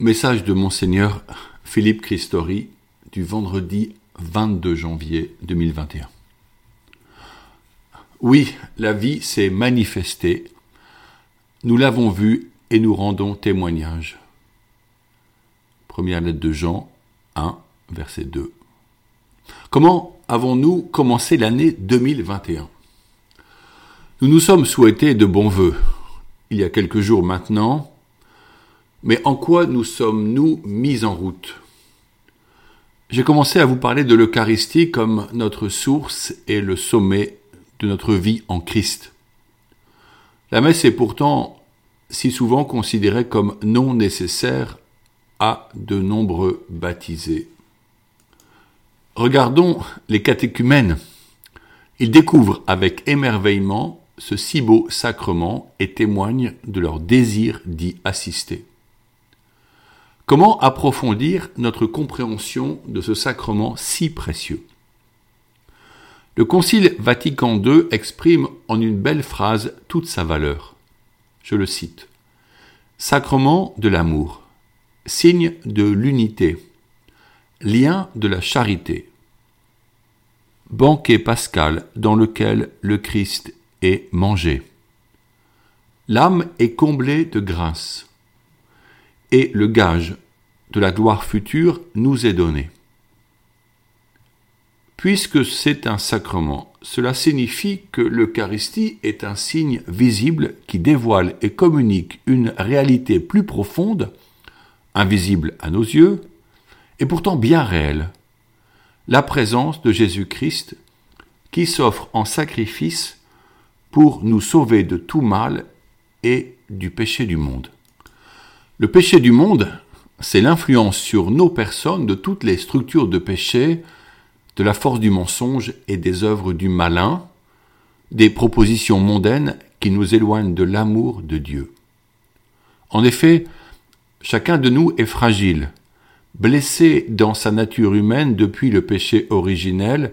Message de Monseigneur Philippe Christori du vendredi 22 janvier 2021. Oui, la vie s'est manifestée. Nous l'avons vue et nous rendons témoignage. Première lettre de Jean 1, verset 2. Comment avons-nous commencé l'année 2021 Nous nous sommes souhaités de bons voeux. Il y a quelques jours maintenant, mais en quoi nous sommes-nous mis en route? J'ai commencé à vous parler de l'Eucharistie comme notre source et le sommet de notre vie en Christ. La messe est pourtant si souvent considérée comme non nécessaire à de nombreux baptisés. Regardons les catéchumènes. Ils découvrent avec émerveillement ce si beau sacrement et témoignent de leur désir d'y assister. Comment approfondir notre compréhension de ce sacrement si précieux? Le Concile Vatican II exprime en une belle phrase toute sa valeur. Je le cite. Sacrement de l'amour, signe de l'unité, lien de la charité, banquet pascal dans lequel le Christ est mangé. L'âme est comblée de grâce et le gage de la gloire future nous est donné. Puisque c'est un sacrement, cela signifie que l'Eucharistie est un signe visible qui dévoile et communique une réalité plus profonde, invisible à nos yeux, et pourtant bien réelle, la présence de Jésus-Christ qui s'offre en sacrifice pour nous sauver de tout mal et du péché du monde. Le péché du monde, c'est l'influence sur nos personnes de toutes les structures de péché, de la force du mensonge et des œuvres du malin, des propositions mondaines qui nous éloignent de l'amour de Dieu. En effet, chacun de nous est fragile, blessé dans sa nature humaine depuis le péché originel,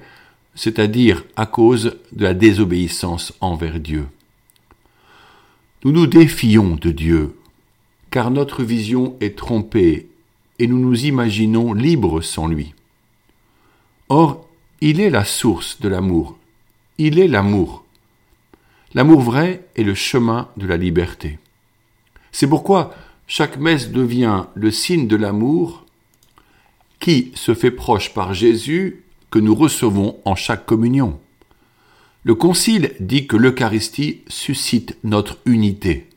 c'est-à-dire à cause de la désobéissance envers Dieu. Nous nous défions de Dieu, car notre vision est trompée et nous nous imaginons libres sans lui. Or, il est la source de l'amour, il est l'amour. L'amour vrai est le chemin de la liberté. C'est pourquoi chaque messe devient le signe de l'amour qui se fait proche par Jésus que nous recevons en chaque communion. Le Concile dit que l'Eucharistie suscite notre unité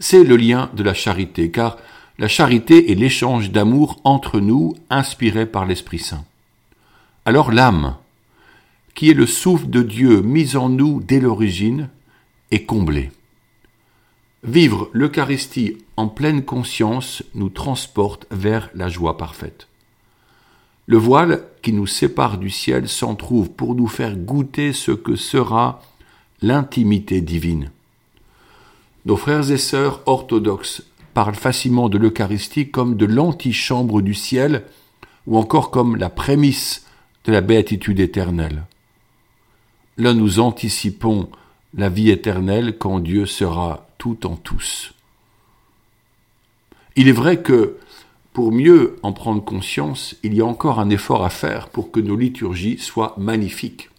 c'est le lien de la charité, car la charité est l'échange d'amour entre nous inspiré par l'Esprit Saint. Alors l'âme, qui est le souffle de Dieu mis en nous dès l'origine, est comblée. Vivre l'Eucharistie en pleine conscience nous transporte vers la joie parfaite. Le voile qui nous sépare du ciel s'en trouve pour nous faire goûter ce que sera l'intimité divine. Nos frères et sœurs orthodoxes parlent facilement de l'Eucharistie comme de l'antichambre du ciel ou encore comme la prémisse de la béatitude éternelle. Là nous anticipons la vie éternelle quand Dieu sera tout en tous. Il est vrai que pour mieux en prendre conscience, il y a encore un effort à faire pour que nos liturgies soient magnifiques.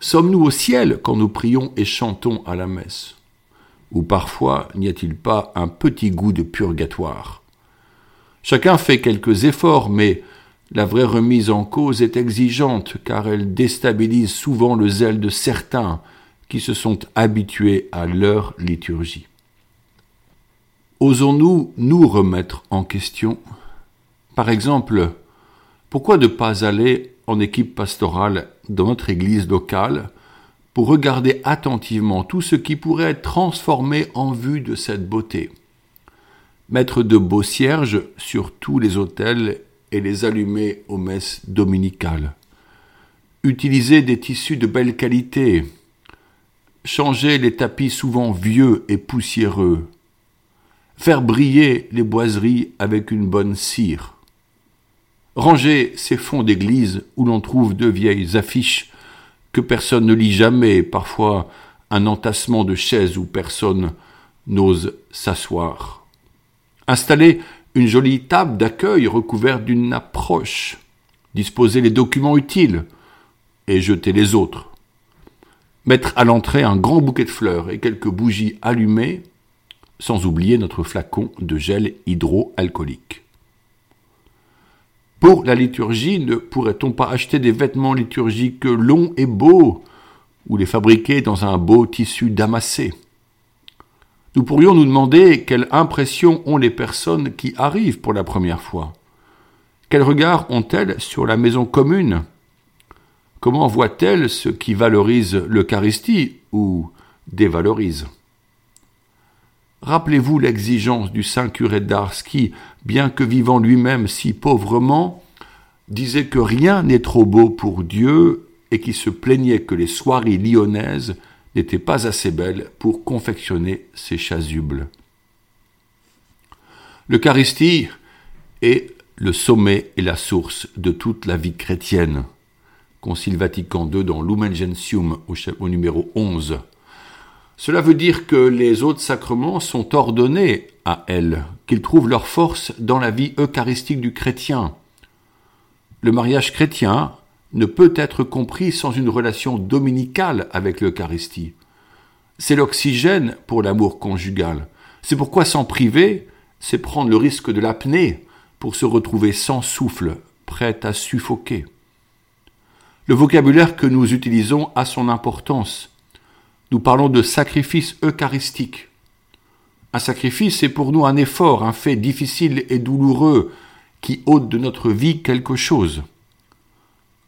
Sommes-nous au ciel quand nous prions et chantons à la messe? Ou parfois n'y a-t-il pas un petit goût de purgatoire? Chacun fait quelques efforts, mais la vraie remise en cause est exigeante, car elle déstabilise souvent le zèle de certains qui se sont habitués à leur liturgie. Osons-nous nous remettre en question? Par exemple, pourquoi ne pas aller en équipe pastorale dans notre église locale pour regarder attentivement tout ce qui pourrait être transformé en vue de cette beauté. Mettre de beaux cierges sur tous les autels et les allumer aux messes dominicales. Utiliser des tissus de belle qualité. Changer les tapis souvent vieux et poussiéreux. Faire briller les boiseries avec une bonne cire. Ranger ces fonds d'église où l'on trouve de vieilles affiches que personne ne lit jamais, parfois un entassement de chaises où personne n'ose s'asseoir. installer une jolie table d'accueil recouverte d'une approche, disposer les documents utiles et jeter les autres, mettre à l'entrée un grand bouquet de fleurs et quelques bougies allumées, sans oublier notre flacon de gel hydroalcoolique. Pour la liturgie, ne pourrait-on pas acheter des vêtements liturgiques longs et beaux, ou les fabriquer dans un beau tissu damassé? Nous pourrions nous demander quelle impression ont les personnes qui arrivent pour la première fois. Quel regard ont-elles sur la maison commune? Comment voient-elles ce qui valorise l'Eucharistie ou dévalorise? Rappelez-vous l'exigence du saint curé d'Ars qui, bien que vivant lui-même si pauvrement, disait que rien n'est trop beau pour Dieu et qui se plaignait que les soirées lyonnaises n'étaient pas assez belles pour confectionner ses chasubles. L'Eucharistie est le sommet et la source de toute la vie chrétienne. Concile Vatican II dans Lumen Gentium au, numéro 11. Cela veut dire que les autres sacrements sont ordonnés à elle, qu'ils trouvent leur force dans la vie eucharistique du chrétien. Le mariage chrétien ne peut être compris sans une relation dominicale avec l'Eucharistie. C'est l'oxygène pour l'amour conjugal. C'est pourquoi s'en priver, c'est prendre le risque de l'apnée pour se retrouver sans souffle, prêt à suffoquer. Le vocabulaire que nous utilisons a son importance. Nous parlons de sacrifice eucharistique. Un sacrifice est pour nous un effort, un fait difficile et douloureux qui ôte de notre vie quelque chose.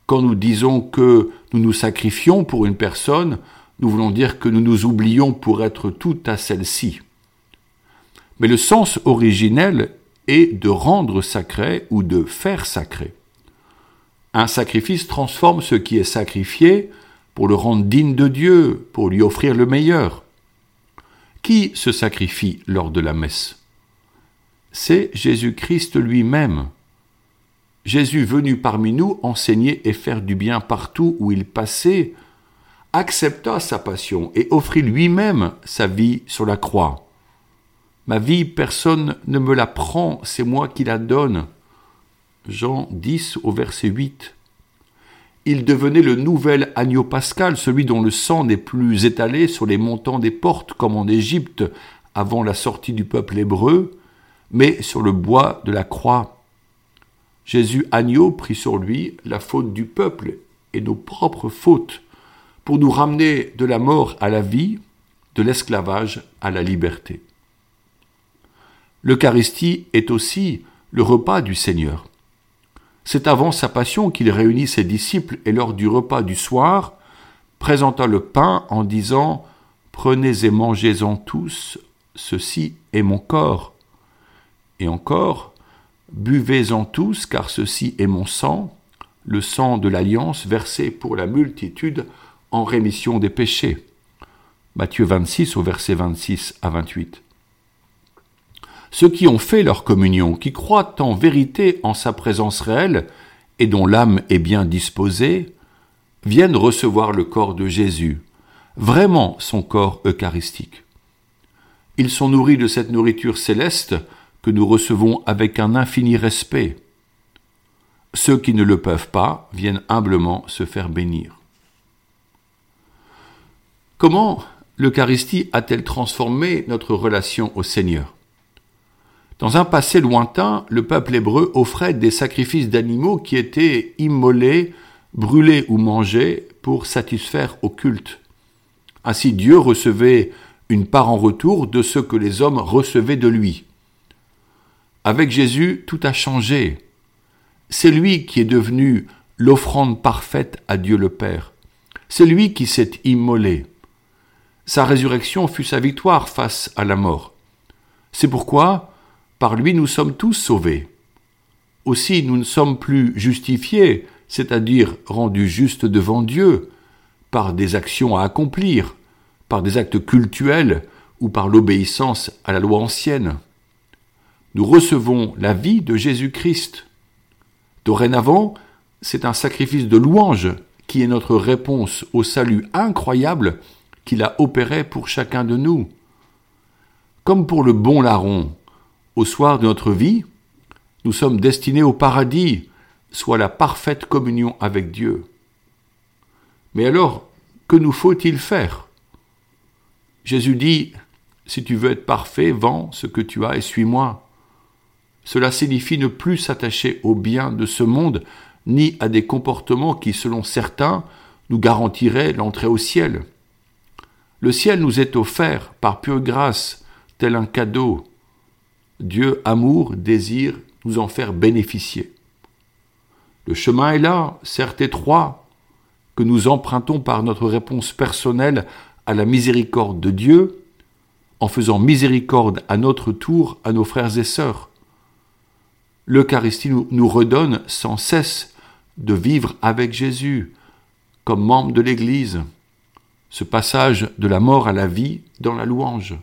Quand nous disons que nous nous sacrifions pour une personne, nous voulons dire que nous nous oublions pour être tout à celle-ci. Mais le sens originel est de rendre sacré ou de faire sacré. Un sacrifice transforme ce qui est sacrifié pour le rendre digne de Dieu, pour lui offrir le meilleur. Qui se sacrifie lors de la messe? C'est Jésus-Christ lui-même. Jésus venu parmi nous enseigner et faire du bien partout où il passait, accepta sa passion et offrit lui-même sa vie sur la croix. Ma vie, personne ne me la prend, c'est moi qui la donne. Jean 10 au verset 8 il devenait le nouvel agneau pascal, celui dont le sang n'est plus étalé sur les montants des portes comme en Égypte avant la sortie du peuple hébreu, mais sur le bois de la croix. Jésus agneau prit sur lui la faute du peuple et nos propres fautes pour nous ramener de la mort à la vie, de l'esclavage à la liberté. L'Eucharistie est aussi le repas du Seigneur. C'est avant sa passion qu'il réunit ses disciples et lors du repas du soir, présenta le pain en disant Prenez et mangez-en tous, ceci est mon corps. Et encore, Buvez-en tous, car ceci est mon sang, le sang de l'alliance versé pour la multitude en rémission des péchés. Matthieu 26 au verset 26 à 28 ceux qui ont fait leur communion, qui croient en vérité en sa présence réelle et dont l'âme est bien disposée, viennent recevoir le corps de Jésus, vraiment son corps eucharistique. Ils sont nourris de cette nourriture céleste que nous recevons avec un infini respect. Ceux qui ne le peuvent pas viennent humblement se faire bénir. Comment l'Eucharistie a-t-elle transformé notre relation au Seigneur? Dans un passé lointain, le peuple hébreu offrait des sacrifices d'animaux qui étaient immolés, brûlés ou mangés pour satisfaire au culte. Ainsi Dieu recevait une part en retour de ce que les hommes recevaient de lui. Avec Jésus, tout a changé. C'est lui qui est devenu l'offrande parfaite à Dieu le Père. C'est lui qui s'est immolé. Sa résurrection fut sa victoire face à la mort. C'est pourquoi, par lui nous sommes tous sauvés. Aussi nous ne sommes plus justifiés, c'est-à-dire rendus justes devant Dieu, par des actions à accomplir, par des actes cultuels ou par l'obéissance à la loi ancienne. Nous recevons la vie de Jésus-Christ. Dorénavant, c'est un sacrifice de louange qui est notre réponse au salut incroyable qu'il a opéré pour chacun de nous. Comme pour le bon larron, Au soir de notre vie, nous sommes destinés au paradis, soit la parfaite communion avec Dieu. Mais alors, que nous faut-il faire? Jésus dit, Si tu veux être parfait, vends ce que tu as et suis-moi. Cela signifie ne plus s'attacher aux biens de ce monde, ni à des comportements qui, selon certains, nous garantiraient l'entrée au ciel. Le ciel nous est offert par pure grâce, tel un cadeau. Dieu, amour, désire nous en faire bénéficier. Le chemin est là, certes étroit, que nous empruntons par notre réponse personnelle à la miséricorde de Dieu, en faisant miséricorde à notre tour à nos frères et sœurs. L'Eucharistie nous, redonne sans cesse de vivre avec Jésus comme membre de l'Église, ce passage de la mort à la vie dans la louange.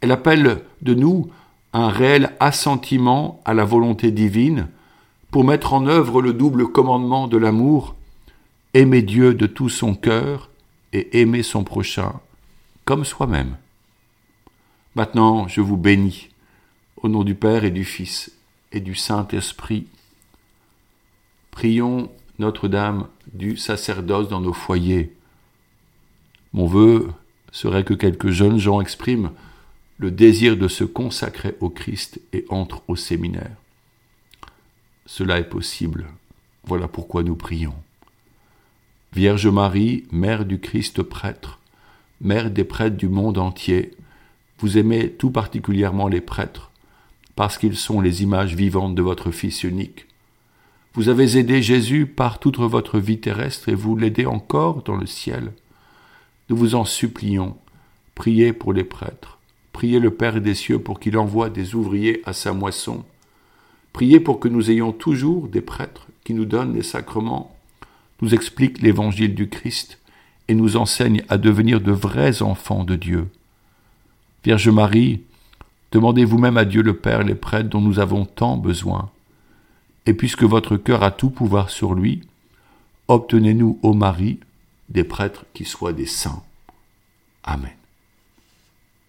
Elle appelle de nous un réel assentiment à la volonté divine pour mettre en œuvre le double commandement de l'amour, aimer Dieu de tout son cœur et aimer son prochain comme soi-même. Maintenant, je vous bénis, au nom du Père et du Fils et du Saint-Esprit. Prions Notre-Dame du sacerdoce dans nos foyers. Mon vœu serait que quelques jeunes gens expriment le désir de se consacrer au Christ et entrent au séminaire. Cela est possible. Voilà pourquoi nous prions. Vierge Marie, Mère du Christ prêtre, Mère des prêtres du monde entier, vous aimez tout particulièrement les prêtres, parce qu'ils sont les images vivantes de votre Fils unique. Vous avez aidé Jésus par toute votre vie terrestre et vous l'aidez encore dans le ciel. Nous vous en supplions, priez pour les prêtres, priez le Père des cieux pour qu'il envoie des ouvriers à sa moisson, priez pour que nous ayons toujours des prêtres qui nous donnent les sacrements, nous expliquent l'évangile du Christ et nous enseignent à devenir de vrais enfants de Dieu. Vierge Marie, Demandez vous-même à Dieu le Père les prêtres dont nous avons tant besoin. Et puisque votre cœur a tout pouvoir sur lui, obtenez-nous, ô Marie, des prêtres qui soient des saints. Amen.